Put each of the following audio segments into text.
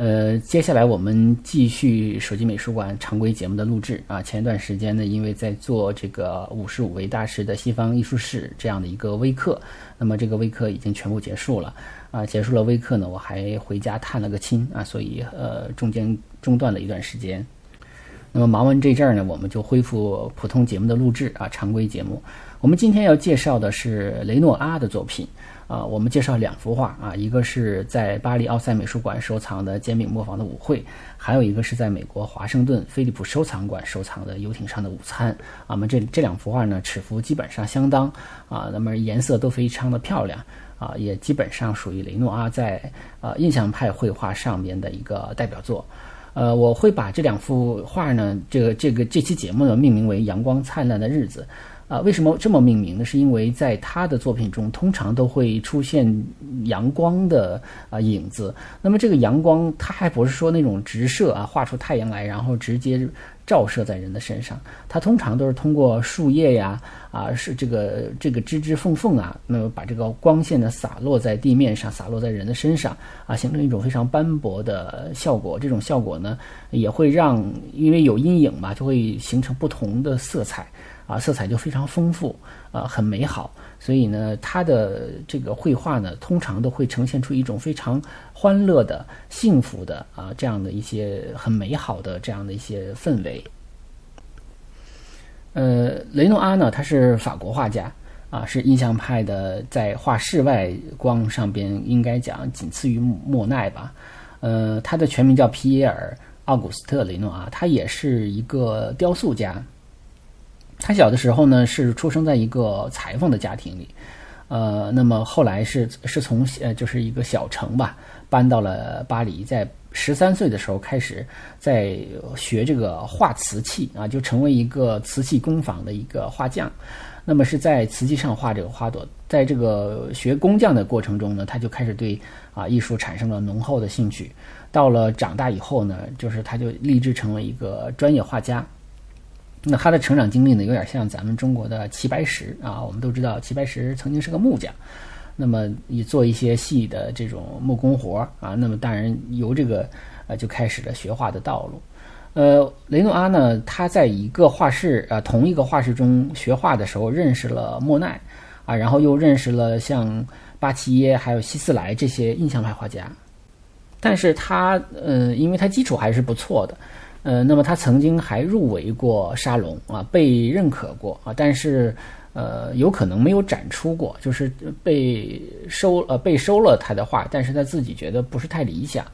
呃，接下来我们继续手机美术馆常规节目的录制啊。前一段时间呢，因为在做这个五十五位大师的西方艺术史这样的一个微课，那么这个微课已经全部结束了啊。结束了微课呢，我还回家探了个亲啊，所以呃中间中断了一段时间。那么忙完这阵儿呢，我们就恢复普通节目的录制啊，常规节目。我们今天要介绍的是雷诺阿的作品。啊，我们介绍两幅画啊，一个是在巴黎奥赛美术馆收藏的煎饼磨坊的舞会，还有一个是在美国华盛顿菲利普收藏馆收藏的游艇上的午餐。啊，那么这这两幅画呢，尺幅基本上相当啊，那么颜色都非常的漂亮啊，也基本上属于雷诺阿在呃印象派绘画上面的一个代表作。呃，我会把这两幅画呢，这个这个这期节目呢命名为《阳光灿烂的日子》。啊，为什么这么命名呢？是因为在他的作品中，通常都会出现阳光的啊影子。那么这个阳光，它还不是说那种直射啊，画出太阳来，然后直接照射在人的身上。它通常都是通过树叶呀，啊是这个这个枝枝缝缝啊，那么把这个光线呢洒落在地面上，洒落在人的身上啊，形成一种非常斑驳的效果。这种效果呢，也会让因为有阴影嘛，就会形成不同的色彩。啊，色彩就非常丰富，啊，很美好。所以呢，他的这个绘画呢，通常都会呈现出一种非常欢乐的、幸福的啊，这样的一些很美好的这样的一些氛围。呃，雷诺阿呢，他是法国画家啊，是印象派的，在画室外光上边应该讲仅次于莫奈吧。呃，他的全名叫皮耶尔·奥古斯特·雷诺阿，他也是一个雕塑家。他小的时候呢，是出生在一个裁缝的家庭里，呃，那么后来是是从呃就是一个小城吧，搬到了巴黎，在十三岁的时候开始在学这个画瓷器啊，就成为一个瓷器工坊的一个画匠。那么是在瓷器上画这个花朵，在这个学工匠的过程中呢，他就开始对啊艺术产生了浓厚的兴趣。到了长大以后呢，就是他就立志成为一个专业画家。那他的成长经历呢，有点像咱们中国的齐白石啊。我们都知道齐白石曾经是个木匠，那么也做一些细的这种木工活啊。那么当然由这个呃就开始了学画的道路。呃，雷诺阿呢，他在一个画室啊，同一个画室中学画的时候认识了莫奈啊，然后又认识了像巴齐耶还有希斯莱这些印象派画家。但是他呃，因为他基础还是不错的。呃，那么他曾经还入围过沙龙啊，被认可过啊，但是呃，有可能没有展出过，就是被收呃被收了他的画，但是他自己觉得不是太理想。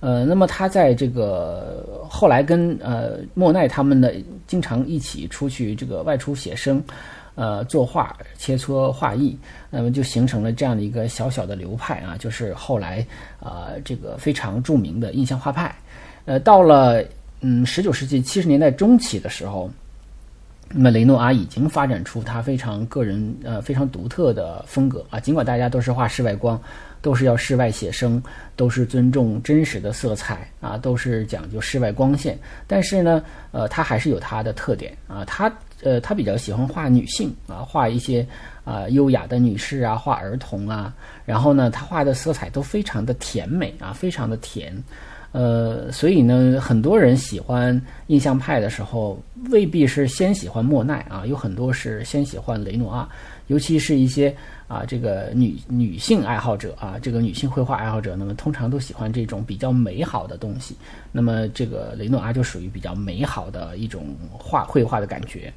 呃，那么他在这个后来跟呃莫奈他们的经常一起出去这个外出写生，呃，作画切磋画艺，那么就形成了这样的一个小小的流派啊，就是后来啊这个非常著名的印象画派。呃，到了。嗯，十九世纪七十年代中期的时候，那么雷诺阿已经发展出他非常个人呃非常独特的风格啊。尽管大家都是画室外光，都是要室外写生，都是尊重真实的色彩啊，都是讲究室外光线，但是呢，呃，他还是有他的特点啊。他呃，他比较喜欢画女性啊，画一些啊优雅的女士啊，画儿童啊。然后呢，他画的色彩都非常的甜美啊，非常的甜。呃，所以呢，很多人喜欢印象派的时候，未必是先喜欢莫奈啊，有很多是先喜欢雷诺阿，尤其是一些啊，这个女女性爱好者啊，这个女性绘画爱好者，那么通常都喜欢这种比较美好的东西。那么这个雷诺阿就属于比较美好的一种画绘画的感觉。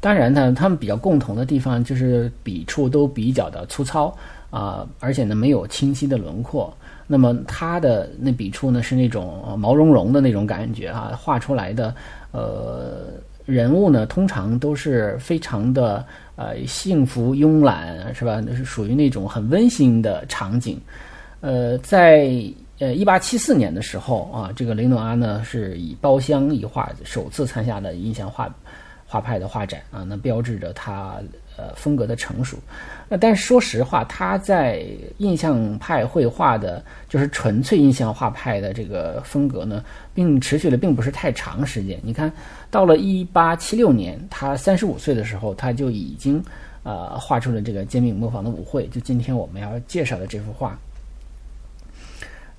当然呢，他们比较共同的地方就是笔触都比较的粗糙啊，而且呢没有清晰的轮廓。那么他的那笔触呢，是那种毛茸茸的那种感觉啊，画出来的呃人物呢，通常都是非常的呃幸福慵懒，是吧？那是属于那种很温馨的场景。呃，在呃，一八七四年的时候啊，这个雷诺阿呢是以包厢一画首次参加了印象画画派的画展啊，那标志着他呃风格的成熟。那但是说实话，他在印象派绘画的，就是纯粹印象画派的这个风格呢，并持续的并不是太长时间。你看到了一八七六年，他三十五岁的时候，他就已经呃画出了这个煎饼磨坊的舞会，就今天我们要介绍的这幅画。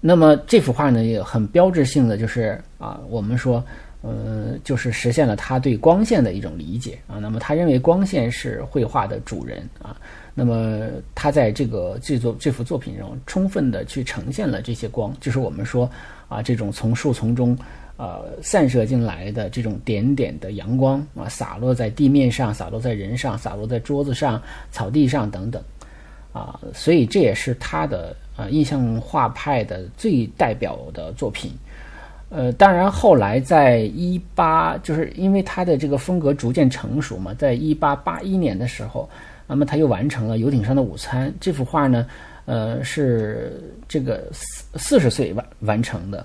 那么这幅画呢，也很标志性的就是啊，我们说，呃，就是实现了他对光线的一种理解啊。那么他认为光线是绘画的主人啊。那么他在这个这作这幅作品中，充分的去呈现了这些光，就是我们说啊，这种从树丛中呃散射进来的这种点点的阳光啊，洒落在地面上，洒落在人上，洒落在桌子上、草地上等等啊。所以这也是他的。啊，印象画派的最代表的作品，呃，当然后来在一八，就是因为他的这个风格逐渐成熟嘛，在一八八一年的时候，那么他又完成了《游艇上的午餐》这幅画呢，呃，是这个四四十岁完完成的，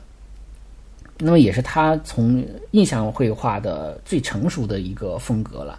那么也是他从印象绘画的最成熟的一个风格了，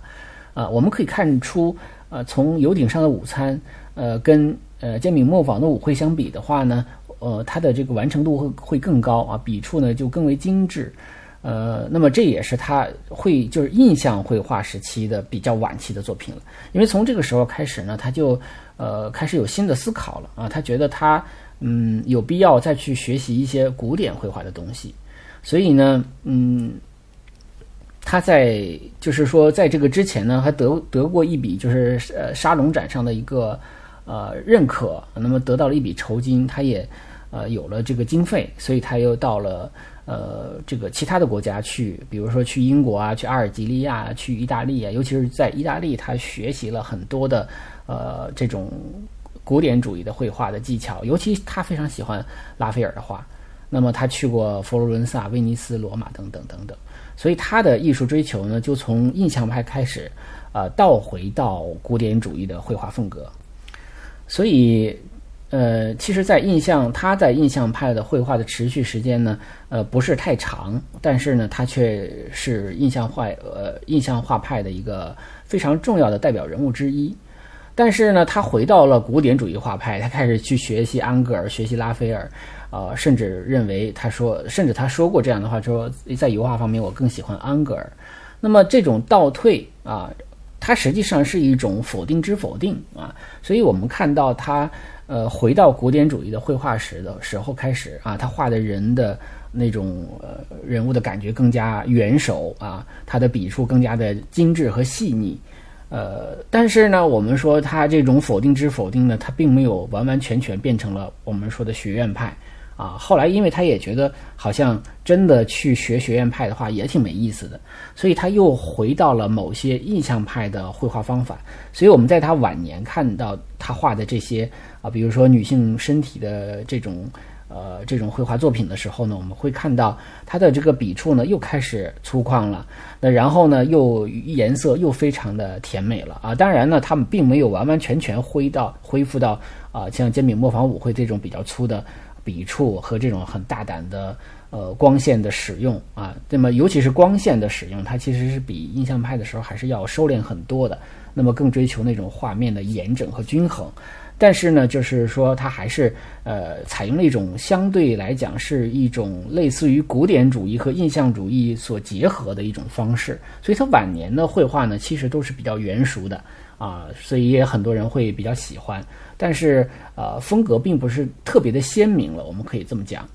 啊，我们可以看出，呃，从《游艇上的午餐》呃跟呃，煎饼磨坊的舞会相比的话呢，呃，它的这个完成度会会更高啊，笔触呢就更为精致，呃，那么这也是他会就是印象绘画时期的比较晚期的作品了，因为从这个时候开始呢，他就呃开始有新的思考了啊，他觉得他嗯有必要再去学习一些古典绘画的东西，所以呢，嗯，他在就是说在这个之前呢，还得得过一笔就是呃沙龙展上的一个。呃，认可，那么得到了一笔酬金，他也呃有了这个经费，所以他又到了呃这个其他的国家去，比如说去英国啊，去阿尔及利亚，去意大利啊，尤其是在意大利，他学习了很多的呃这种古典主义的绘画的技巧，尤其他非常喜欢拉斐尔的画。那么他去过佛罗伦萨、威尼斯、罗马等等等等，所以他的艺术追求呢，就从印象派开始，呃，倒回到古典主义的绘画风格。所以，呃，其实，在印象，他在印象派的绘画的持续时间呢，呃，不是太长，但是呢，他却是印象画，呃，印象画派的一个非常重要的代表人物之一。但是呢，他回到了古典主义画派，他开始去学习安格尔，学习拉斐尔，呃，甚至认为他说，甚至他说过这样的话，说在油画方面，我更喜欢安格尔。那么这种倒退啊。它实际上是一种否定之否定啊，所以我们看到他呃回到古典主义的绘画时的时候开始啊，他画的人的那种呃人物的感觉更加圆熟啊，他的笔触更加的精致和细腻，呃，但是呢，我们说他这种否定之否定呢，他并没有完完全全变成了我们说的学院派。啊，后来因为他也觉得好像真的去学学院派的话也挺没意思的，所以他又回到了某些印象派的绘画方法。所以我们在他晚年看到他画的这些啊，比如说女性身体的这种呃这种绘画作品的时候呢，我们会看到他的这个笔触呢又开始粗犷了，那然后呢又颜色又非常的甜美了啊。当然呢，他们并没有完完全全恢到恢复到啊像煎饼磨坊舞会这种比较粗的。笔触和这种很大胆的呃光线的使用啊，那么尤其是光线的使用，它其实是比印象派的时候还是要收敛很多的。那么更追求那种画面的严整和均衡，但是呢，就是说它还是呃采用了一种相对来讲是一种类似于古典主义和印象主义所结合的一种方式。所以它晚年的绘画呢，其实都是比较圆熟的啊，所以也很多人会比较喜欢。但是，呃，风格并不是特别的鲜明了，我们可以这么讲。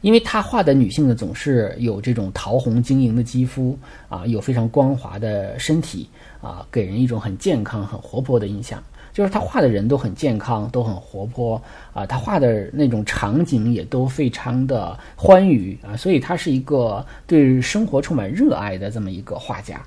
因为他画的女性呢，总是有这种桃红晶莹的肌肤啊，有非常光滑的身体啊，给人一种很健康、很活泼的印象。就是他画的人都很健康，都很活泼啊，他画的那种场景也都非常的欢愉啊，所以他是一个对生活充满热爱的这么一个画家。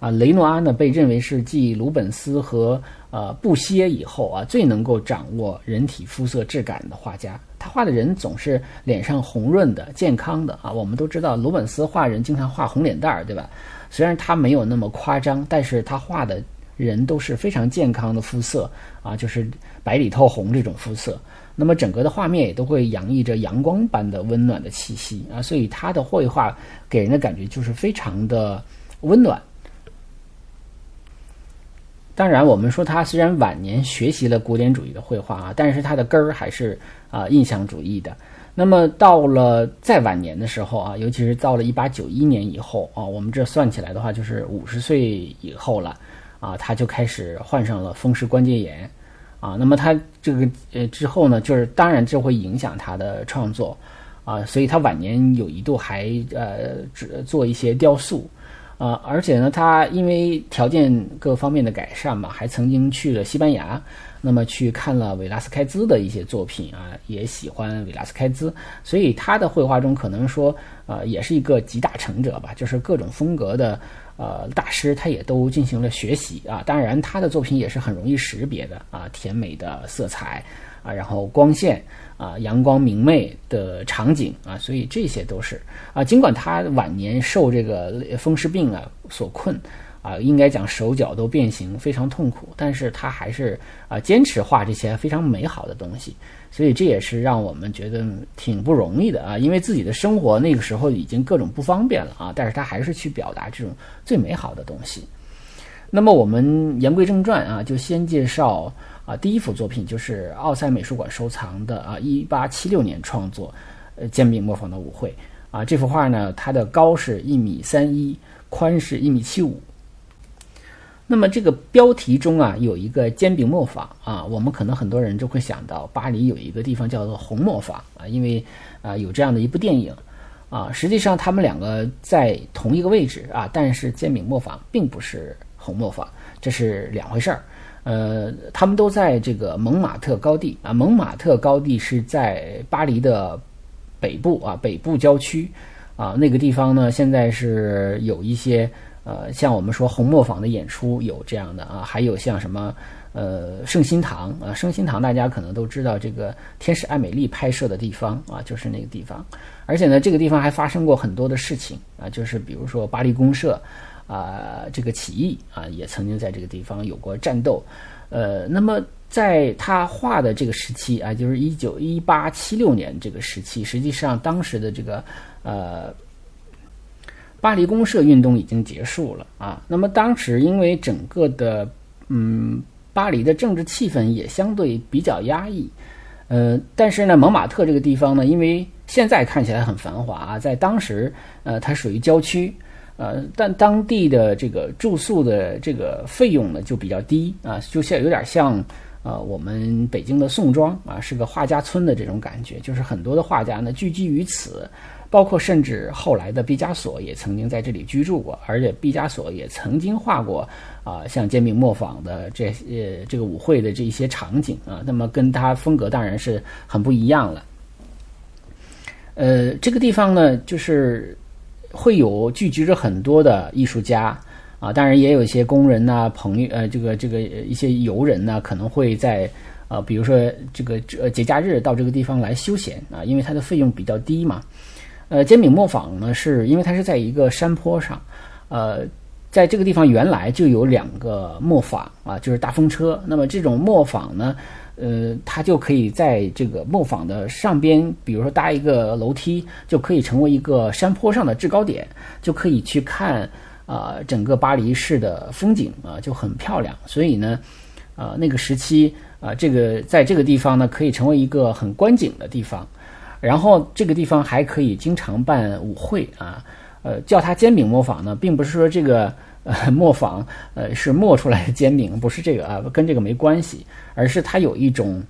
啊，雷诺阿呢被认为是继鲁本斯和呃布歇以后啊最能够掌握人体肤色质感的画家。他画的人总是脸上红润的、健康的啊。我们都知道鲁本斯画人经常画红脸蛋儿，对吧？虽然他没有那么夸张，但是他画的人都是非常健康的肤色啊，就是白里透红这种肤色。那么整个的画面也都会洋溢着阳光般的温暖的气息啊，所以他的绘画给人的感觉就是非常的温暖。当然，我们说他虽然晚年学习了古典主义的绘画啊，但是他的根儿还是啊印象主义的。那么到了再晚年的时候啊，尤其是到了一八九一年以后啊，我们这算起来的话就是五十岁以后了啊，他就开始患上了风湿关节炎啊。那么他这个呃之后呢，就是当然这会影响他的创作啊，所以他晚年有一度还呃只做一些雕塑。啊，而且呢，他因为条件各方面的改善嘛，还曾经去了西班牙，那么去看了维拉斯开兹的一些作品啊，也喜欢维拉斯开兹，所以他的绘画中可能说，呃，也是一个集大成者吧，就是各种风格的呃大师，他也都进行了学习啊。当然，他的作品也是很容易识别的啊，甜美的色彩啊，然后光线。啊，阳光明媚的场景啊，所以这些都是啊。尽管他晚年受这个风湿病啊所困啊，应该讲手脚都变形，非常痛苦，但是他还是啊坚持画这些非常美好的东西。所以这也是让我们觉得挺不容易的啊，因为自己的生活那个时候已经各种不方便了啊，但是他还是去表达这种最美好的东西。那么我们言归正传啊，就先介绍。啊，第一幅作品就是奥赛美术馆收藏的啊，一八七六年创作，呃，煎饼磨坊的舞会啊。这幅画呢，它的高是一米三一，宽是一米七五。那么这个标题中啊，有一个煎饼磨坊啊，我们可能很多人就会想到巴黎有一个地方叫做红磨坊啊，因为啊有这样的一部电影啊。实际上他们两个在同一个位置啊，但是煎饼磨坊并不是红磨坊，这是两回事儿。呃，他们都在这个蒙马特高地啊。蒙马特高地是在巴黎的北部啊，北部郊区啊。那个地方呢，现在是有一些呃，像我们说红磨坊的演出有这样的啊，还有像什么呃圣心堂啊，圣心堂大家可能都知道，这个天使艾美丽拍摄的地方啊，就是那个地方。而且呢，这个地方还发生过很多的事情啊，就是比如说巴黎公社。啊，这个起义啊，也曾经在这个地方有过战斗。呃，那么在他画的这个时期啊，就是一九一八七六年这个时期，实际上当时的这个呃巴黎公社运动已经结束了啊。那么当时因为整个的嗯巴黎的政治气氛也相对比较压抑，呃，但是呢，蒙马特这个地方呢，因为现在看起来很繁华啊，在当时呃它属于郊区。呃，但当地的这个住宿的这个费用呢就比较低啊，就像有点像呃我们北京的宋庄啊，是个画家村的这种感觉，就是很多的画家呢聚集于此，包括甚至后来的毕加索也曾经在这里居住过，而且毕加索也曾经画过啊像煎饼磨坊的这呃这个舞会的这一些场景啊，那么跟他风格当然是很不一样了。呃，这个地方呢就是。会有聚集着很多的艺术家啊，当然也有一些工人呐、朋友呃，这个这个一些游人呢，可能会在呃，比如说这个呃节假日到这个地方来休闲啊，因为它的费用比较低嘛。呃，煎饼磨坊呢，是因为它是在一个山坡上，呃，在这个地方原来就有两个磨坊啊，就是大风车。那么这种磨坊呢？呃，它就可以在这个磨坊的上边，比如说搭一个楼梯，就可以成为一个山坡上的制高点，就可以去看啊整个巴黎市的风景啊，就很漂亮。所以呢，啊那个时期啊，这个在这个地方呢，可以成为一个很观景的地方。然后这个地方还可以经常办舞会啊，呃，叫它煎饼磨坊呢，并不是说这个。呃，磨坊呃是磨出来的煎饼，不是这个啊，跟这个没关系，而是它有一种，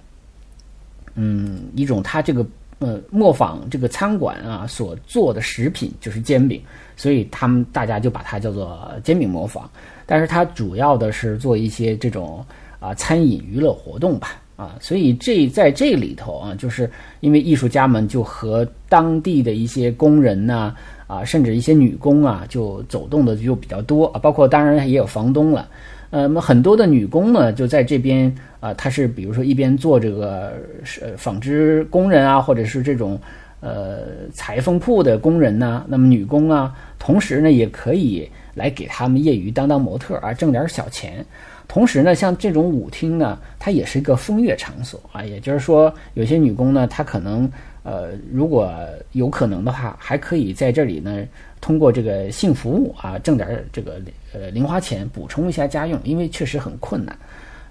嗯，一种它这个呃磨坊这个餐馆啊所做的食品就是煎饼，所以他们大家就把它叫做煎饼磨坊。但是它主要的是做一些这种啊餐饮娱乐活动吧，啊，所以这在这里头啊，就是因为艺术家们就和当地的一些工人呐。啊，甚至一些女工啊，就走动的就比较多啊，包括当然也有房东了。呃，那么很多的女工呢，就在这边啊，她是比如说一边做这个是纺织工人啊，或者是这种呃裁缝铺的工人呢。那么女工啊，同时呢也可以来给他们业余当当模特啊，挣点小钱。同时呢，像这种舞厅呢，它也是一个风月场所啊，也就是说，有些女工呢，她可能呃，如果有可能的话，还可以在这里呢，通过这个性服务啊，挣点这个呃零花钱，补充一下家用，因为确实很困难。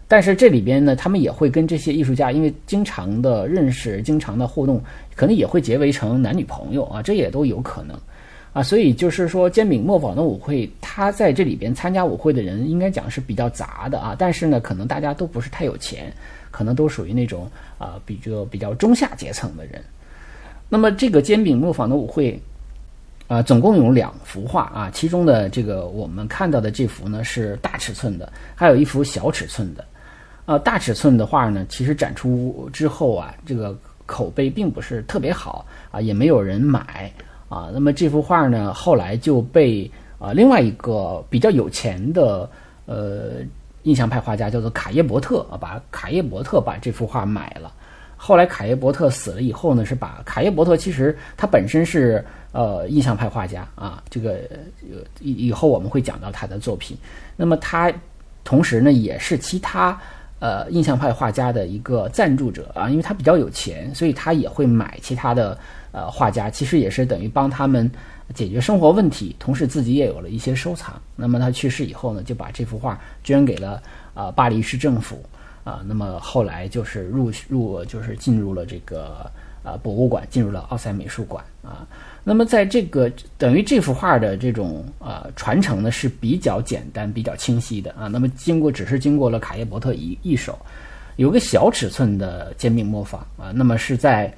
但是这里边呢，他们也会跟这些艺术家，因为经常的认识、经常的互动，可能也会结为成男女朋友啊，这也都有可能。啊，所以就是说，煎饼磨坊的舞会，他在这里边参加舞会的人，应该讲是比较杂的啊。但是呢，可能大家都不是太有钱，可能都属于那种啊，比较比较中下阶层的人。那么这个煎饼磨坊的舞会，啊，总共有两幅画啊，其中的这个我们看到的这幅呢是大尺寸的，还有一幅小尺寸的。呃，大尺寸的画呢，其实展出之后啊，这个口碑并不是特别好啊，也没有人买。啊，那么这幅画呢，后来就被啊另外一个比较有钱的呃印象派画家叫做卡耶伯特啊，把卡耶伯特把这幅画买了。后来卡耶伯特死了以后呢，是把卡耶伯特其实他本身是呃印象派画家啊，这个以以后我们会讲到他的作品。那么他同时呢也是其他呃印象派画家的一个赞助者啊，因为他比较有钱，所以他也会买其他的。呃，画家其实也是等于帮他们解决生活问题，同时自己也有了一些收藏。那么他去世以后呢，就把这幅画捐给了呃巴黎市政府啊。那么后来就是入入就是进入了这个啊博物馆，进入了奥赛美术馆啊。那么在这个等于这幅画的这种啊传承呢是比较简单、比较清晰的啊。那么经过只是经过了卡耶伯特一一手，有个小尺寸的煎饼磨坊啊，那么是在。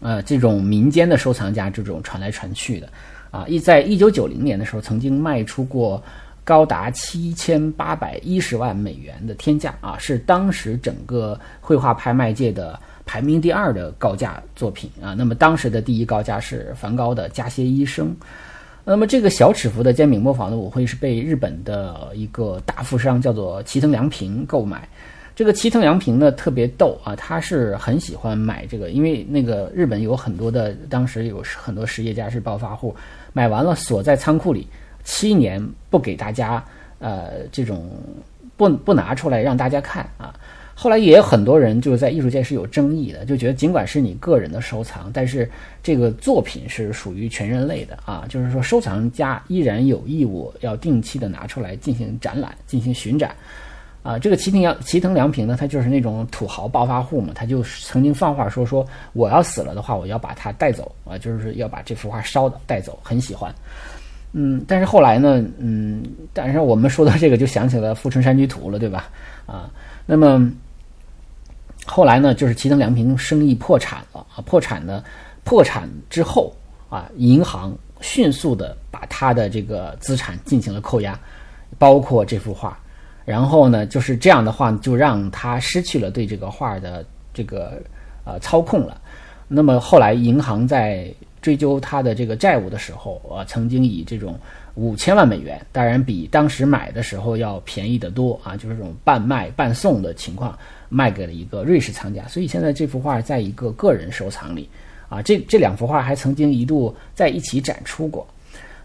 呃，这种民间的收藏家这种传来传去的，啊，一在一九九零年的时候，曾经卖出过高达七千八百一十万美元的天价啊，是当时整个绘画拍卖界的排名第二的高价作品啊。那么当时的第一高价是梵高的《加歇医生》。那么这个小尺幅的煎饼磨坊的舞会是被日本的一个大富商叫做齐藤良平购买。这个齐藤良平呢特别逗啊，他是很喜欢买这个，因为那个日本有很多的，当时有很多实业家是暴发户，买完了锁在仓库里，七年不给大家，呃，这种不不拿出来让大家看啊。后来也有很多人就是在艺术界是有争议的，就觉得尽管是你个人的收藏，但是这个作品是属于全人类的啊，就是说收藏家依然有义务要定期的拿出来进行展览、进行巡展。啊，这个齐藤良齐藤良平呢，他就是那种土豪暴发户嘛，他就曾经放话说说我要死了的话，我要把它带走啊，就是要把这幅画烧的带走，很喜欢。嗯，但是后来呢，嗯，但是我们说到这个就想起了《富春山居图》了，对吧？啊，那么后来呢，就是齐藤良平生意破产了啊，破产呢，破产之后啊，银行迅速的把他的这个资产进行了扣押，包括这幅画。然后呢，就是这样的话，就让他失去了对这个画的这个呃操控了。那么后来银行在追究他的这个债务的时候，呃，曾经以这种五千万美元，当然比当时买的时候要便宜得多啊，就是这种半卖半送的情况，卖给了一个瑞士藏家。所以现在这幅画在一个个人收藏里啊，这这两幅画还曾经一度在一起展出过。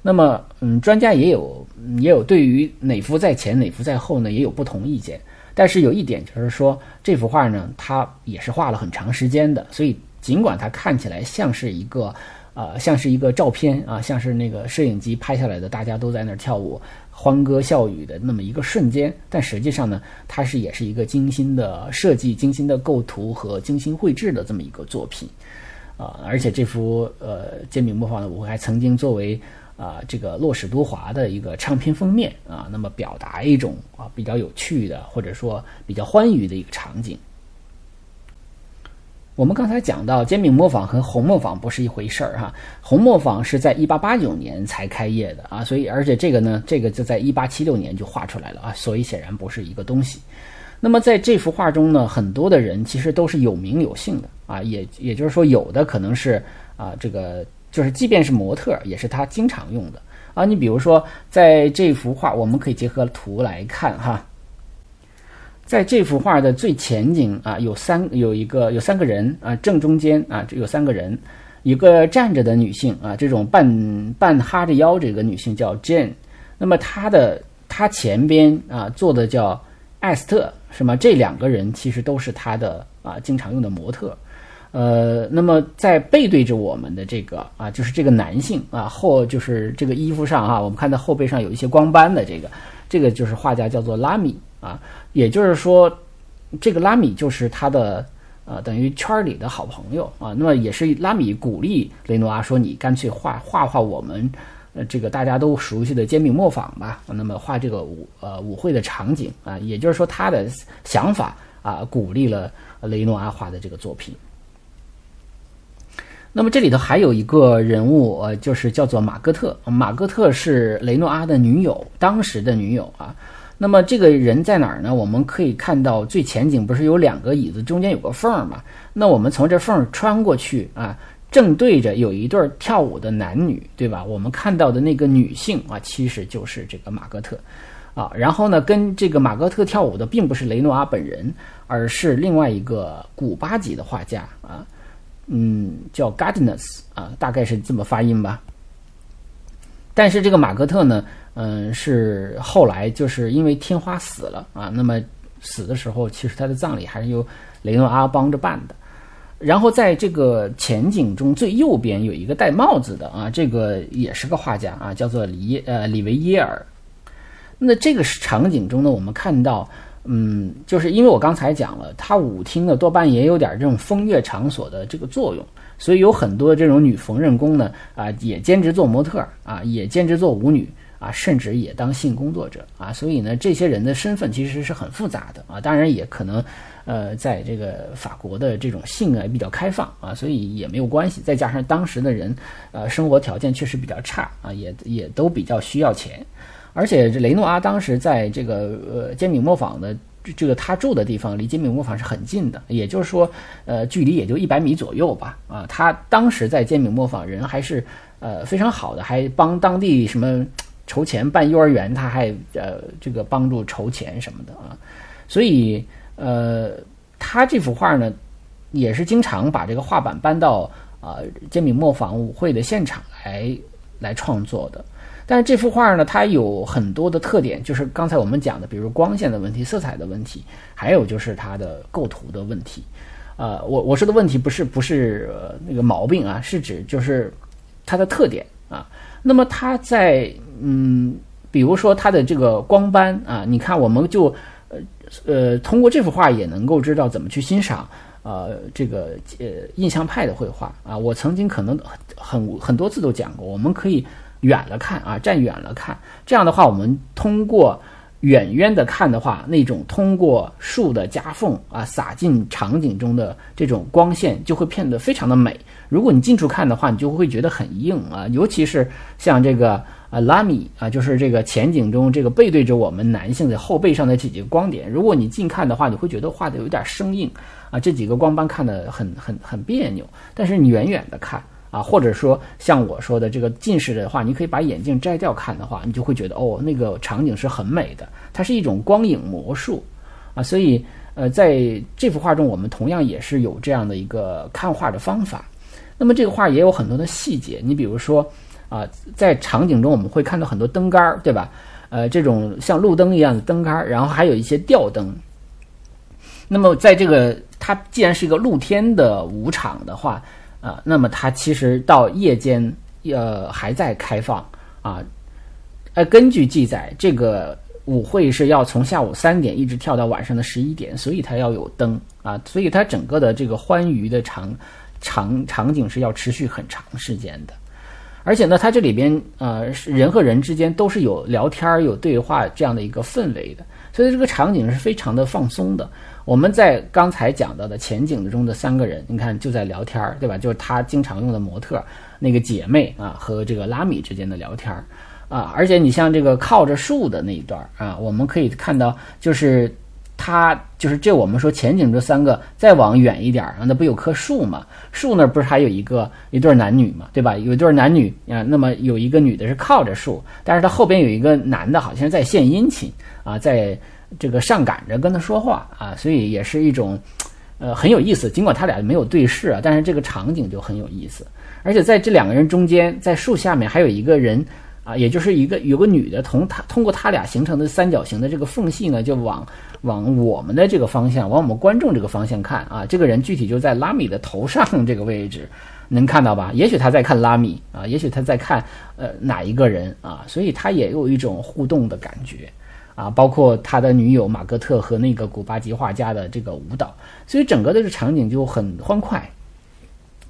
那么，嗯，专家也有也有对于哪幅在前哪幅在后呢，也有不同意见。但是有一点就是说，这幅画呢，它也是画了很长时间的，所以尽管它看起来像是一个，呃，像是一个照片啊，像是那个摄影机拍下来的，大家都在那儿跳舞、欢歌笑语的那么一个瞬间，但实际上呢，它是也是一个精心的设计、精心的构图和精心绘制的这么一个作品，啊，而且这幅呃煎饼磨坊的舞会还曾经作为。啊，这个洛史多华的一个唱片封面啊，那么表达一种啊比较有趣的，或者说比较欢愉的一个场景。我们刚才讲到煎饼磨坊和红磨坊不是一回事儿哈，红磨坊是在一八八九年才开业的啊，所以而且这个呢，这个就在一八七六年就画出来了啊，所以显然不是一个东西。那么在这幅画中呢，很多的人其实都是有名有姓的啊，也也就是说，有的可能是啊这个。就是，即便是模特，也是他经常用的啊。你比如说，在这幅画，我们可以结合图来看哈。在这幅画的最前景啊，有三有一个有三个人啊，正中间啊，有三个人，一个站着的女性啊，这种半半哈着腰这个女性叫 Jane。那么她的。她前边啊坐的叫艾斯特，是吗？这两个人其实都是她的啊经常用的模特。呃，那么在背对着我们的这个啊，就是这个男性啊，后就是这个衣服上啊，我们看到后背上有一些光斑的这个，这个就是画家叫做拉米啊，也就是说，这个拉米就是他的呃，等于圈里的好朋友啊。那么也是拉米鼓励雷诺阿说：“你干脆画画画我们呃这个大家都熟悉的煎饼磨坊吧。”那么画这个舞呃舞会的场景啊，也就是说他的想法啊，鼓励了雷诺阿画的这个作品。那么这里头还有一个人物，呃，就是叫做马戈特。马戈特是雷诺阿的女友，当时的女友啊。那么这个人在哪儿呢？我们可以看到最前景不是有两个椅子，中间有个缝儿嘛？那我们从这缝儿穿过去啊，正对着有一对跳舞的男女，对吧？我们看到的那个女性啊，其实就是这个马格特啊。然后呢，跟这个马格特跳舞的并不是雷诺阿本人，而是另外一个古巴籍的画家啊。嗯，叫 Gardners 啊，大概是这么发音吧。但是这个马格特呢，嗯，是后来就是因为天花死了啊。那么死的时候，其实他的葬礼还是由雷诺阿帮着办的。然后在这个前景中最右边有一个戴帽子的啊，这个也是个画家啊，叫做里呃里维耶尔。那这个场景中呢，我们看到。嗯，就是因为我刚才讲了，他舞厅呢多半也有点这种风月场所的这个作用，所以有很多这种女缝纫工呢啊，也兼职做模特啊，也兼职做舞女啊，甚至也当性工作者啊。所以呢，这些人的身份其实是很复杂的啊。当然也可能，呃，在这个法国的这种性啊比较开放啊，所以也没有关系。再加上当时的人，呃，生活条件确实比较差啊，也也都比较需要钱。而且这雷诺阿当时在这个呃煎饼磨坊的这个他住的地方，离煎饼磨坊是很近的，也就是说，呃，距离也就一百米左右吧。啊，他当时在煎饼磨坊人还是呃非常好的，还帮当地什么筹钱办幼儿园，他还呃这个帮助筹钱什么的啊。所以呃，他这幅画呢，也是经常把这个画板搬到啊煎饼磨坊舞会的现场来来创作的。但是这幅画呢，它有很多的特点，就是刚才我们讲的，比如光线的问题、色彩的问题，还有就是它的构图的问题。呃，我我说的问题不是不是那个毛病啊，是指就是它的特点啊。那么它在嗯，比如说它的这个光斑啊，你看我们就呃呃通过这幅画也能够知道怎么去欣赏呃这个呃印象派的绘画啊。我曾经可能很很多次都讲过，我们可以。远了看啊，站远了看，这样的话，我们通过远远的看的话，那种通过树的夹缝啊洒进场景中的这种光线就会变得非常的美。如果你近处看的话，你就会觉得很硬啊，尤其是像这个啊拉米啊，就是这个前景中这个背对着我们男性的后背上的这几个光点，如果你近看的话，你会觉得画的有点生硬啊，这几个光斑看的很很很别扭。但是你远远的看。啊，或者说像我说的这个近视的话，你可以把眼镜摘掉看的话，你就会觉得哦，那个场景是很美的。它是一种光影魔术啊，所以呃，在这幅画中，我们同样也是有这样的一个看画的方法。那么这个画也有很多的细节，你比如说啊，在场景中我们会看到很多灯杆儿，对吧？呃，这种像路灯一样的灯杆儿，然后还有一些吊灯。那么在这个它既然是一个露天的舞场的话，啊，那么它其实到夜间，呃，还在开放啊。呃，根据记载，这个舞会是要从下午三点一直跳到晚上的十一点，所以它要有灯啊，所以它整个的这个欢愉的场场场景是要持续很长时间的。而且呢，它这里边呃，人和人之间都是有聊天、有对话这样的一个氛围的，所以这个场景是非常的放松的。我们在刚才讲到的前景中的三个人，你看就在聊天儿，对吧？就是他经常用的模特那个姐妹啊，和这个拉米之间的聊天儿啊。而且你像这个靠着树的那一段啊，我们可以看到，就是他就是这我们说前景这三个再往远一点儿，那不有棵树嘛？树那不是还有一个一对男女嘛，对吧？有一对男女啊，那么有一个女的是靠着树，但是他后边有一个男的，好像在献殷勤啊，在。这个上赶着跟他说话啊，所以也是一种，呃，很有意思。尽管他俩没有对视啊，但是这个场景就很有意思。而且在这两个人中间，在树下面还有一个人啊，也就是一个有个女的，从他通过他俩形成的三角形的这个缝隙呢，就往往我们的这个方向，往我们观众这个方向看啊。这个人具体就在拉米的头上这个位置，能看到吧？也许他在看拉米啊，也许他在看呃哪一个人啊，所以他也有一种互动的感觉啊。包括他的女友马格特和那个古巴籍画家的这个舞蹈，所以整个的这场景就很欢快，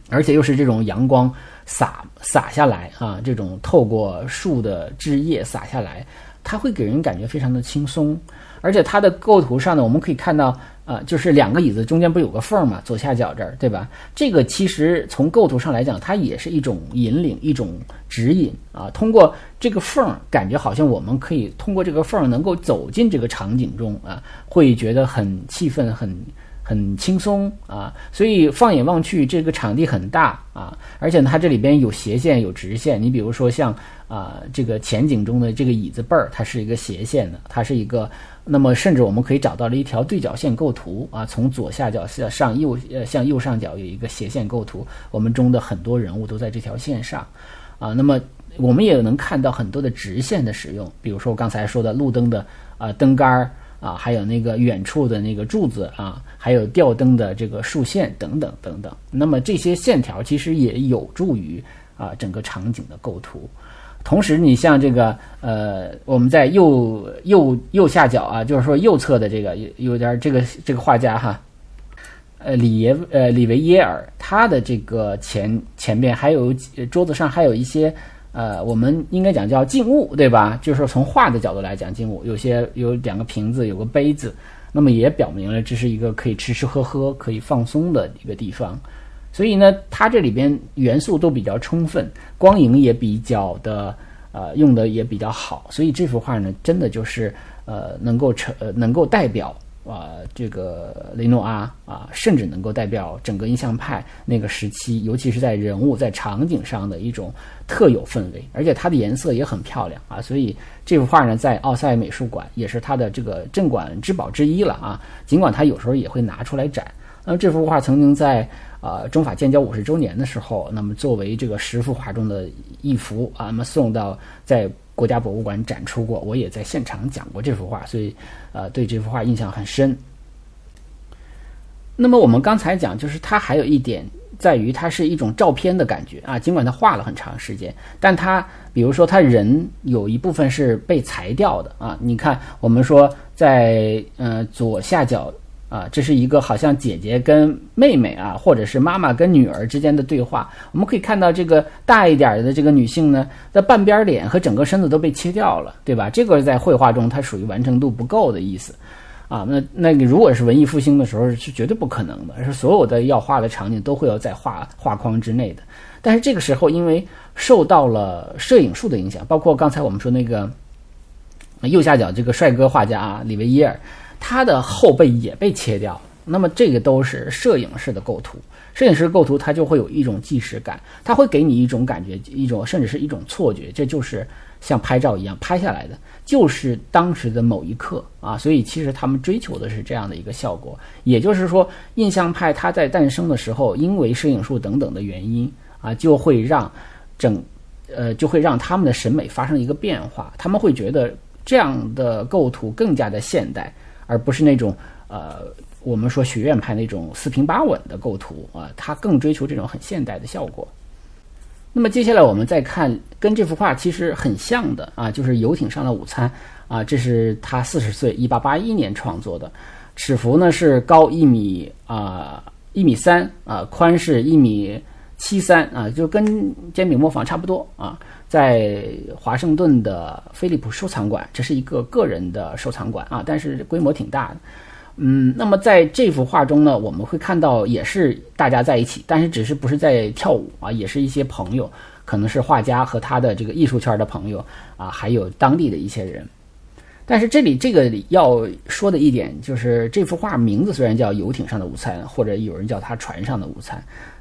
而且又是这种阳光。洒洒下来啊，这种透过树的枝叶洒下来，它会给人感觉非常的轻松。而且它的构图上呢，我们可以看到，呃，就是两个椅子中间不有个缝嘛，左下角这儿，对吧？这个其实从构图上来讲，它也是一种引领，一种指引啊。通过这个缝，感觉好像我们可以通过这个缝能够走进这个场景中啊，会觉得很气氛很。很轻松啊，所以放眼望去，这个场地很大啊，而且它这里边有斜线有直线。你比如说像啊这个前景中的这个椅子背儿，它是一个斜线的，它是一个。那么甚至我们可以找到了一条对角线构图啊，从左下角向上右呃向右上角有一个斜线构图，我们中的很多人物都在这条线上啊。那么我们也能看到很多的直线的使用，比如说我刚才说的路灯的啊灯杆儿。啊，还有那个远处的那个柱子啊，还有吊灯的这个竖线等等等等。那么这些线条其实也有助于啊整个场景的构图。同时，你像这个呃，我们在右右右下角啊，就是说右侧的这个有有点这个这个画家哈，呃里耶呃里维耶尔，他的这个前前面还有桌子上还有一些。呃，我们应该讲叫静物，对吧？就是从画的角度来讲，静物有些有两个瓶子，有个杯子，那么也表明了这是一个可以吃吃喝喝、可以放松的一个地方。所以呢，它这里边元素都比较充分，光影也比较的呃用的也比较好，所以这幅画呢，真的就是呃能够成呃能够代表。啊，这个雷诺阿啊，甚至能够代表整个印象派那个时期，尤其是在人物、在场景上的一种特有氛围，而且它的颜色也很漂亮啊。所以这幅画呢，在奥赛美术馆也是它的这个镇馆之宝之一了啊。尽管它有时候也会拿出来展。那么这幅画曾经在啊中法建交五十周年的时候，那么作为这个十幅画中的一幅啊，那么送到在。国家博物馆展出过，我也在现场讲过这幅画，所以，呃，对这幅画印象很深。那么我们刚才讲，就是它还有一点在于，它是一种照片的感觉啊。尽管它画了很长时间，但它比如说，它人有一部分是被裁掉的啊。你看，我们说在呃左下角。啊，这是一个好像姐姐跟妹妹啊，或者是妈妈跟女儿之间的对话。我们可以看到，这个大一点的这个女性呢，的半边脸和整个身子都被切掉了，对吧？这个在绘画中它属于完成度不够的意思啊。那那个如果是文艺复兴的时候，是绝对不可能的，是所有的要画的场景都会要在画画框之内的。但是这个时候，因为受到了摄影术的影响，包括刚才我们说那个右下角这个帅哥画家啊，里维耶尔。它的后背也被切掉，那么这个都是摄影式的构图。摄影师构图它就会有一种即时感，它会给你一种感觉，一种甚至是一种错觉，这就是像拍照一样拍下来的，就是当时的某一刻啊。所以其实他们追求的是这样的一个效果。也就是说，印象派它在诞生的时候，因为摄影术等等的原因啊，就会让整呃就会让他们的审美发生一个变化，他们会觉得这样的构图更加的现代。而不是那种呃，我们说学院派那种四平八稳的构图啊，他更追求这种很现代的效果。那么接下来我们再看跟这幅画其实很像的啊，就是游艇上的午餐啊，这是他四十岁，一八八一年创作的，尺幅呢是高一米啊一米三啊，宽是一米七三啊，就跟煎饼磨坊差不多啊。在华盛顿的菲利普收藏馆，这是一个个人的收藏馆啊，但是规模挺大的。嗯，那么在这幅画中呢，我们会看到也是大家在一起，但是只是不是在跳舞啊，也是一些朋友，可能是画家和他的这个艺术圈的朋友啊，还有当地的一些人。但是这里这个要说的一点就是，这幅画名字虽然叫《游艇上的午餐》，或者有人叫它《船上的午餐》，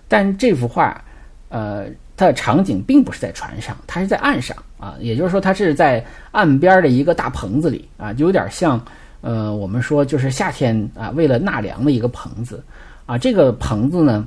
但这幅画，呃。它的场景并不是在船上，它是在岸上啊，也就是说，它是在岸边的一个大棚子里啊，就有点像，呃，我们说就是夏天啊，为了纳凉的一个棚子啊。这个棚子呢，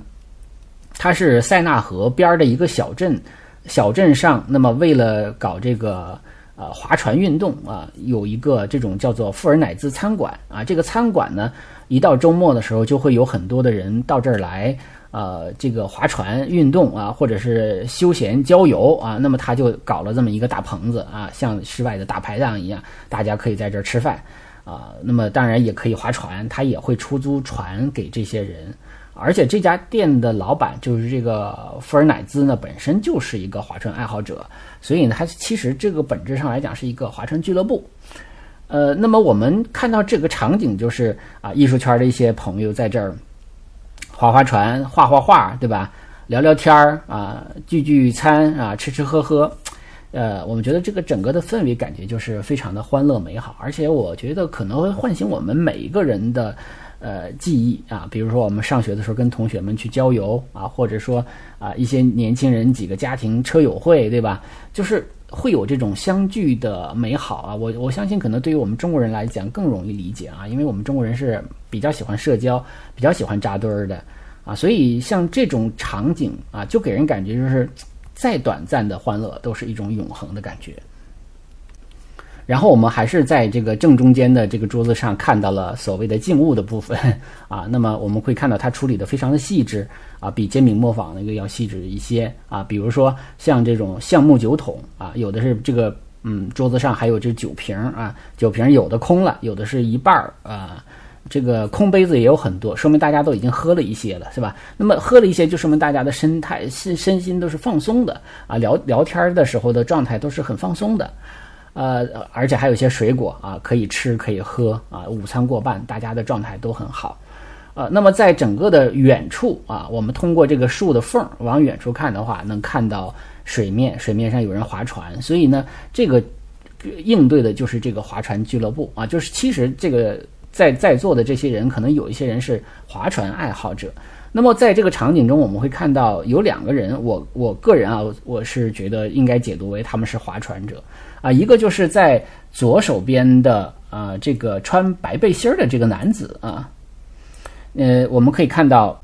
它是塞纳河边的一个小镇小镇上，那么为了搞这个呃划船运动啊，有一个这种叫做富尔乃兹餐馆啊。这个餐馆呢，一到周末的时候，就会有很多的人到这儿来，呃，这个划船运动啊，或者是休闲郊游啊。那么他就搞了这么一个大棚子啊，像室外的大排档一样，大家可以在这儿吃饭啊。那么当然也可以划船，他也会出租船给这些人。而且这家店的老板就是这个富尔乃兹呢，本身就是一个划船爱好者，所以呢，他其实这个本质上来讲是一个划船俱乐部。呃，那么我们看到这个场景就是啊，艺术圈的一些朋友在这儿划划船、画画画，对吧？聊聊天儿啊，聚聚餐啊，吃吃喝喝。呃，我们觉得这个整个的氛围感觉就是非常的欢乐美好，而且我觉得可能会唤醒我们每一个人的。呃，记忆啊，比如说我们上学的时候跟同学们去郊游啊，或者说啊一些年轻人几个家庭车友会，对吧？就是会有这种相聚的美好啊。我我相信可能对于我们中国人来讲更容易理解啊，因为我们中国人是比较喜欢社交，比较喜欢扎堆儿的啊，所以像这种场景啊，就给人感觉就是再短暂的欢乐都是一种永恒的感觉。然后我们还是在这个正中间的这个桌子上看到了所谓的静物的部分 啊，那么我们会看到它处理的非常的细致啊，比煎饼磨坊那个要细致一些啊。比如说像这种橡木酒桶啊，有的是这个嗯桌子上还有这酒瓶啊，酒瓶有的空了，有的是一半儿啊，这个空杯子也有很多，说明大家都已经喝了一些了，是吧？那么喝了一些就说明大家的身态身身心都是放松的啊，聊聊天的时候的状态都是很放松的。呃，而且还有一些水果啊，可以吃可以喝啊。午餐过半，大家的状态都很好。呃，那么在整个的远处啊，我们通过这个树的缝往远处看的话，能看到水面，水面上有人划船。所以呢，这个应对的就是这个划船俱乐部啊，就是其实这个在在座的这些人，可能有一些人是划船爱好者。那么在这个场景中，我们会看到有两个人，我我个人啊，我是觉得应该解读为他们是划船者。啊，一个就是在左手边的啊，这个穿白背心儿的这个男子啊，呃，我们可以看到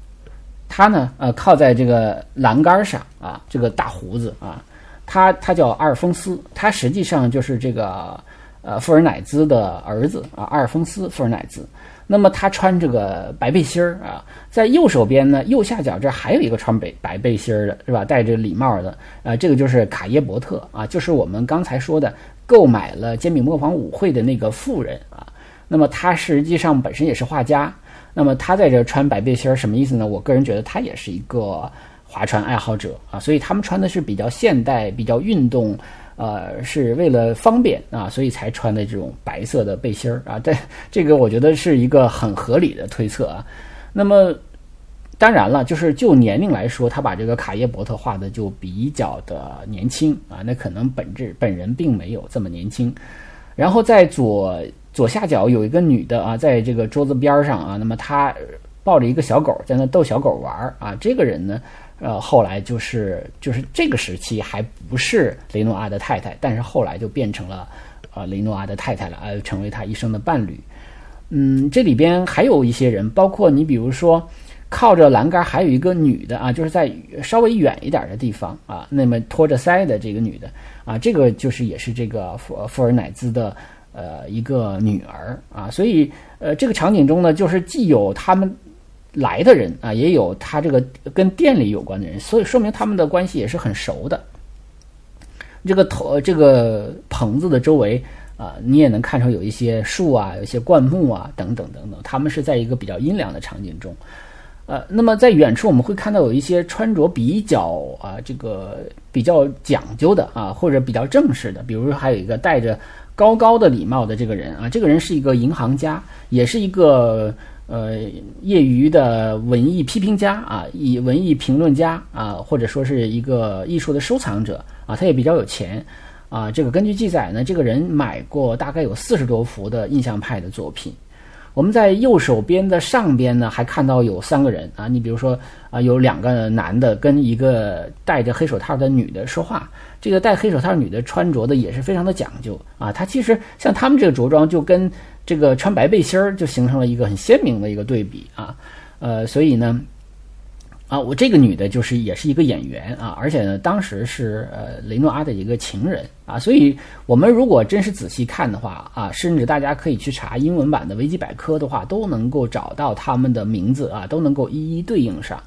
他呢，呃，靠在这个栏杆上啊，这个大胡子啊，他他叫阿尔丰斯，他实际上就是这个呃富尔乃兹的儿子啊，阿尔丰斯富尔乃兹。那么他穿这个白背心儿啊，在右手边呢，右下角这还有一个穿白白背心儿的，是吧？戴着礼帽的，啊，这个就是卡耶伯特啊，就是我们刚才说的购买了煎饼磨坊舞会的那个富人啊。那么他实际上本身也是画家，那么他在这穿白背心儿什么意思呢？我个人觉得他也是一个划船爱好者啊，所以他们穿的是比较现代、比较运动。呃，是为了方便啊，所以才穿的这种白色的背心儿啊。这这个我觉得是一个很合理的推测啊。那么，当然了，就是就年龄来说，他把这个卡耶伯特画的就比较的年轻啊。那可能本质本人并没有这么年轻。然后在左左下角有一个女的啊，在这个桌子边上啊，那么她抱着一个小狗在那逗小狗玩儿啊。这个人呢？呃，后来就是就是这个时期还不是雷诺阿的太太，但是后来就变成了呃雷诺阿的太太了，呃，成为他一生的伴侣。嗯，这里边还有一些人，包括你比如说靠着栏杆还有一个女的啊，就是在稍微远一点的地方啊，那么托着腮的这个女的啊，这个就是也是这个富富尔乃兹的呃一个女儿啊，所以呃这个场景中呢，就是既有他们。来的人啊，也有他这个跟店里有关的人，所以说明他们的关系也是很熟的。这个头这个棚子的周围啊，你也能看出有一些树啊，有一些灌木啊，等等等等。他们是在一个比较阴凉的场景中，呃，那么在远处我们会看到有一些穿着比较啊，这个比较讲究的啊，或者比较正式的，比如说还有一个戴着高高的礼帽的这个人啊，这个人是一个银行家，也是一个。呃，业余的文艺批评家啊，以文艺评论家啊，或者说是一个艺术的收藏者啊，他也比较有钱啊。这个根据记载呢，这个人买过大概有四十多幅的印象派的作品。我们在右手边的上边呢，还看到有三个人啊，你比如说啊，有两个男的跟一个戴着黑手套的女的说话。这个戴黑手套女的穿着的也是非常的讲究啊，她其实像他们这个着装就跟。这个穿白背心儿就形成了一个很鲜明的一个对比啊，呃，所以呢，啊，我这个女的就是也是一个演员啊，而且呢，当时是呃雷诺阿的一个情人啊，所以我们如果真是仔细看的话啊，甚至大家可以去查英文版的维基百科的话，都能够找到他们的名字啊，都能够一一对应上。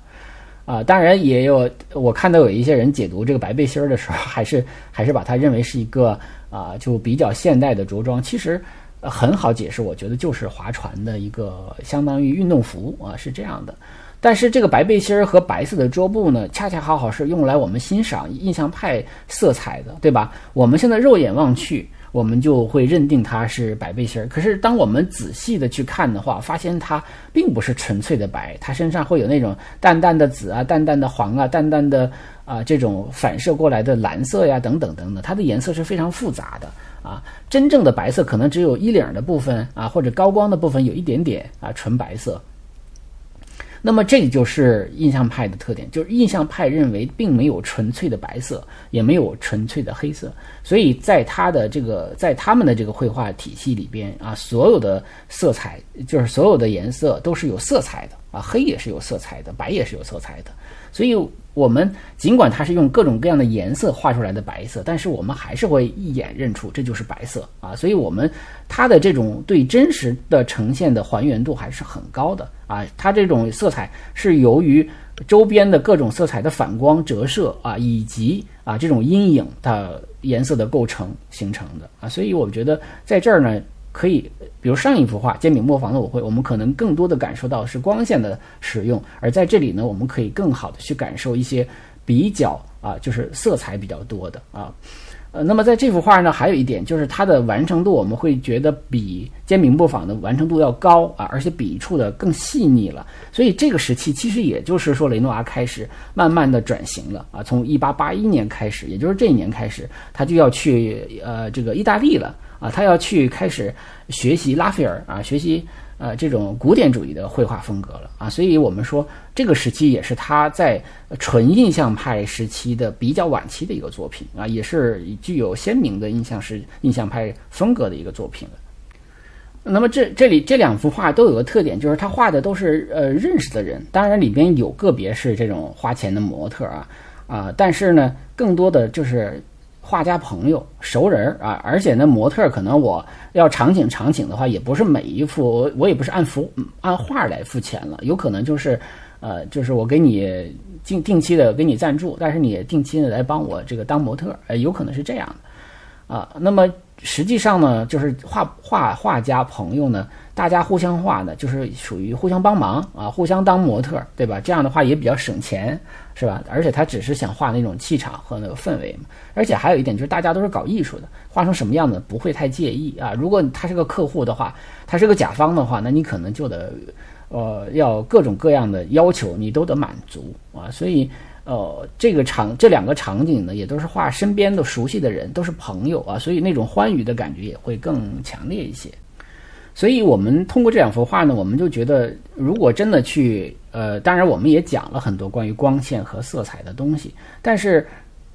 啊。当然也有我看到有一些人解读这个白背心儿的时候，还是还是把它认为是一个啊就比较现代的着装，其实很好解释，我觉得就是划船的一个相当于运动服啊，是这样的。但是这个白背心儿和白色的桌布呢，恰恰好好是用来我们欣赏印象派色彩的，对吧？我们现在肉眼望去，我们就会认定它是白背心儿。可是当我们仔细的去看的话，发现它并不是纯粹的白，它身上会有那种淡淡的紫啊、淡淡的黄啊、淡淡的啊这种反射过来的蓝色呀等等等等，它的颜色是非常复杂的啊。真正的白色可能只有衣领的部分啊，或者高光的部分有一点点啊纯白色。那么这就是印象派的特点，就是印象派认为并没有纯粹的白色，也没有纯粹的黑色，所以在他的这个在他们的这个绘画体系里边啊，所有的色彩就是所有的颜色都是有色彩的啊，黑也是有色彩的，白也是有色彩的，所以。我们尽管它是用各种各样的颜色画出来的白色，但是我们还是会一眼认出这就是白色啊！所以，我们它的这种对真实的呈现的还原度还是很高的啊！它这种色彩是由于周边的各种色彩的反光折射啊，以及啊这种阴影的颜色的构成形成的啊！所以，我觉得在这儿呢。可以，比如上一幅画《煎饼磨坊的舞会》，我们可能更多的感受到是光线的使用，而在这里呢，我们可以更好的去感受一些比较啊，就是色彩比较多的啊。呃，那么在这幅画呢，还有一点就是它的完成度，我们会觉得比《煎饼磨坊》的完成度要高啊，而且笔触的更细腻了。所以这个时期其实也就是说，雷诺阿开始慢慢的转型了啊，从一八八一年开始，也就是这一年开始，他就要去呃这个意大利了。啊，他要去开始学习拉斐尔啊，学习呃这种古典主义的绘画风格了啊，所以我们说这个时期也是他在纯印象派时期的比较晚期的一个作品啊，也是具有鲜明的印象是印象派风格的一个作品那么这这里这两幅画都有个特点，就是他画的都是呃认识的人，当然里边有个别是这种花钱的模特啊啊，但是呢，更多的就是。画家朋友、熟人儿啊，而且呢，模特可能我要场景场景的话，也不是每一幅我我也不是按幅按画来付钱了，有可能就是，呃，就是我给你定定期的给你赞助，但是你定期的来帮我这个当模特，呃，有可能是这样的，啊，那么实际上呢，就是画画画家朋友呢。大家互相画的，就是属于互相帮忙啊，互相当模特，对吧？这样的话也比较省钱，是吧？而且他只是想画那种气场和那个氛围嘛。而且还有一点就是，大家都是搞艺术的，画成什么样子不会太介意啊。如果他是个客户的话，他是个甲方的话，那你可能就得，呃，要各种各样的要求你都得满足啊。所以，呃，这个场这两个场景呢，也都是画身边的熟悉的人，都是朋友啊，所以那种欢愉的感觉也会更强烈一些。所以，我们通过这两幅画呢，我们就觉得，如果真的去，呃，当然我们也讲了很多关于光线和色彩的东西，但是，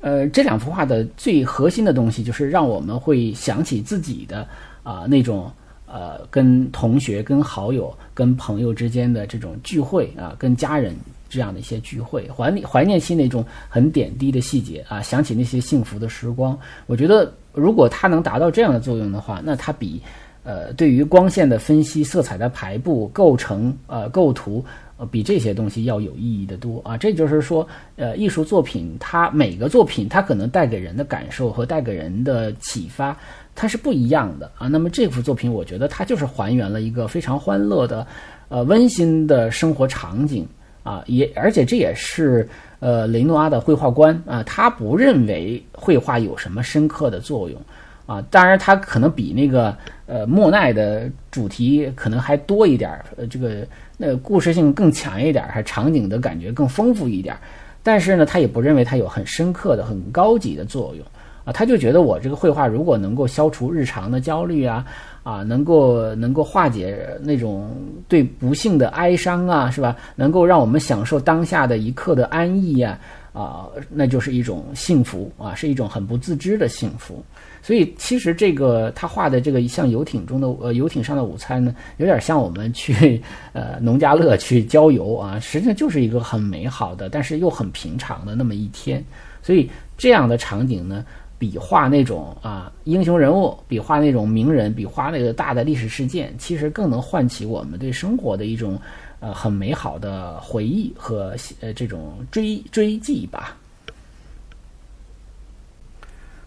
呃，这两幅画的最核心的东西就是让我们会想起自己的啊那种呃跟同学、跟好友、跟朋友之间的这种聚会啊，跟家人这样的一些聚会，怀念怀念起那种很点滴的细节啊，想起那些幸福的时光。我觉得，如果它能达到这样的作用的话，那它比。呃，对于光线的分析、色彩的排布、构成、呃构图，呃，比这些东西要有意义的多啊。这就是说，呃，艺术作品它每个作品它可能带给人的感受和带给人的启发，它是不一样的啊。那么这幅作品，我觉得它就是还原了一个非常欢乐的、呃温馨的生活场景啊。也而且这也是呃雷诺阿的绘画观啊，他不认为绘画有什么深刻的作用。啊，当然，他可能比那个呃莫奈的主题可能还多一点儿，呃，这个那故事性更强一点儿，还场景的感觉更丰富一点儿。但是呢，他也不认为它有很深刻的、很高级的作用啊。他就觉得我这个绘画如果能够消除日常的焦虑啊，啊，能够能够化解那种对不幸的哀伤啊，是吧？能够让我们享受当下的一刻的安逸呀。啊，那就是一种幸福啊，是一种很不自知的幸福。所以其实这个他画的这个像游艇中的呃游艇上的午餐呢，有点像我们去 呃农家乐去郊游啊，实际上就是一个很美好的，但是又很平常的那么一天。所以这样的场景呢，比画那种啊英雄人物，比画那种名人，比画那个大的历史事件，其实更能唤起我们对生活的一种呃很美好的回忆和呃这种追追记吧。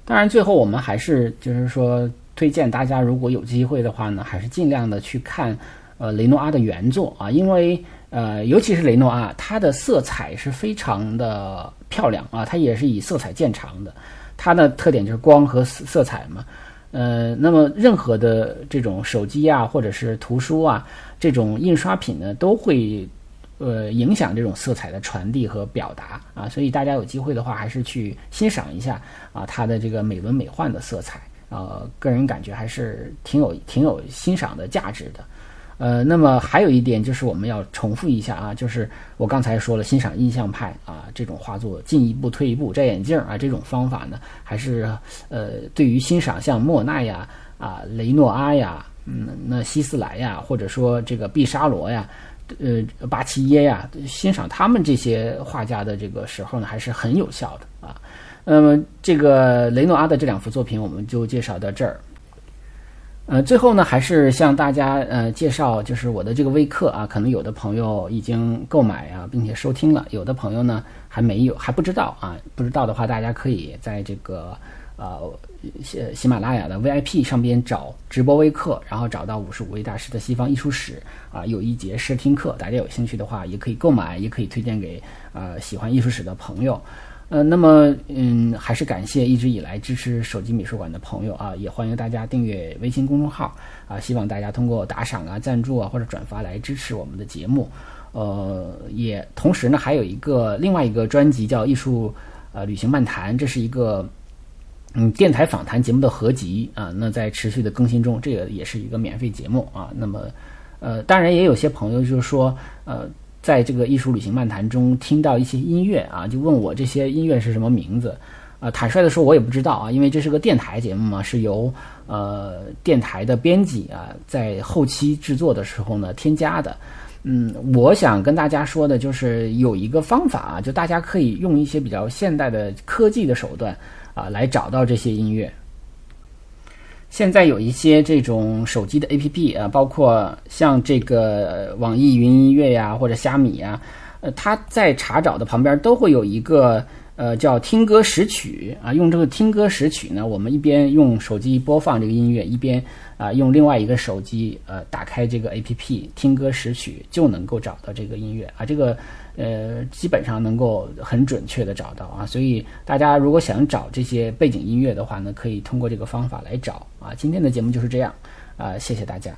当然，最后我们还是就是说，推荐大家如果有机会的话呢，还是尽量的去看呃雷诺阿的原作啊，因为呃尤其是雷诺阿，它的色彩是非常的漂亮啊，它也是以色彩见长的，它的特点就是光和色彩嘛。呃，那么任何的这种手机啊，或者是图书啊，这种印刷品呢，都会。呃，影响这种色彩的传递和表达啊，所以大家有机会的话，还是去欣赏一下啊，它的这个美轮美奂的色彩啊，个人感觉还是挺有挺有欣赏的价值的。呃，那么还有一点就是我们要重复一下啊，就是我刚才说了，欣赏印象派啊这种画作，进一步退一步摘眼镜啊这种方法呢，还是呃对于欣赏像莫奈呀啊雷诺阿呀，嗯那希斯莱呀，或者说这个毕沙罗呀。呃，巴齐耶呀，欣赏他们这些画家的这个时候呢，还是很有效的啊。那么，这个雷诺阿的这两幅作品，我们就介绍到这儿。呃，最后呢，还是向大家呃介绍，就是我的这个微课啊，可能有的朋友已经购买啊，并且收听了，有的朋友呢还没有，还不知道啊。不知道的话，大家可以在这个。呃，喜喜马拉雅的 VIP 上边找直播微课，然后找到五十五位大师的西方艺术史啊，有一节试听课，大家有兴趣的话也可以购买，也可以推荐给呃喜欢艺术史的朋友。呃，那么嗯，还是感谢一直以来支持手机美术馆的朋友啊，也欢迎大家订阅微信公众号啊，希望大家通过打赏啊、赞助啊或者转发来支持我们的节目。呃，也同时呢，还有一个另外一个专辑叫艺术呃旅行漫谈，这是一个。嗯，电台访谈节目的合集啊，那在持续的更新中，这个也是一个免费节目啊。那么，呃，当然也有些朋友就是说，呃，在这个艺术旅行漫谈中听到一些音乐啊，就问我这些音乐是什么名字啊？坦率的说，我也不知道啊，因为这是个电台节目嘛，是由呃电台的编辑啊在后期制作的时候呢添加的。嗯，我想跟大家说的就是有一个方法啊，就大家可以用一些比较现代的科技的手段。啊，来找到这些音乐。现在有一些这种手机的 APP 啊，包括像这个网易云音乐呀，或者虾米呀，呃，它在查找的旁边都会有一个呃叫听歌识曲啊。用这个听歌识曲呢，我们一边用手机播放这个音乐，一边啊用另外一个手机呃打开这个 APP 听歌识曲，就能够找到这个音乐啊。这个。呃，基本上能够很准确的找到啊，所以大家如果想找这些背景音乐的话呢，可以通过这个方法来找啊。今天的节目就是这样啊，谢谢大家。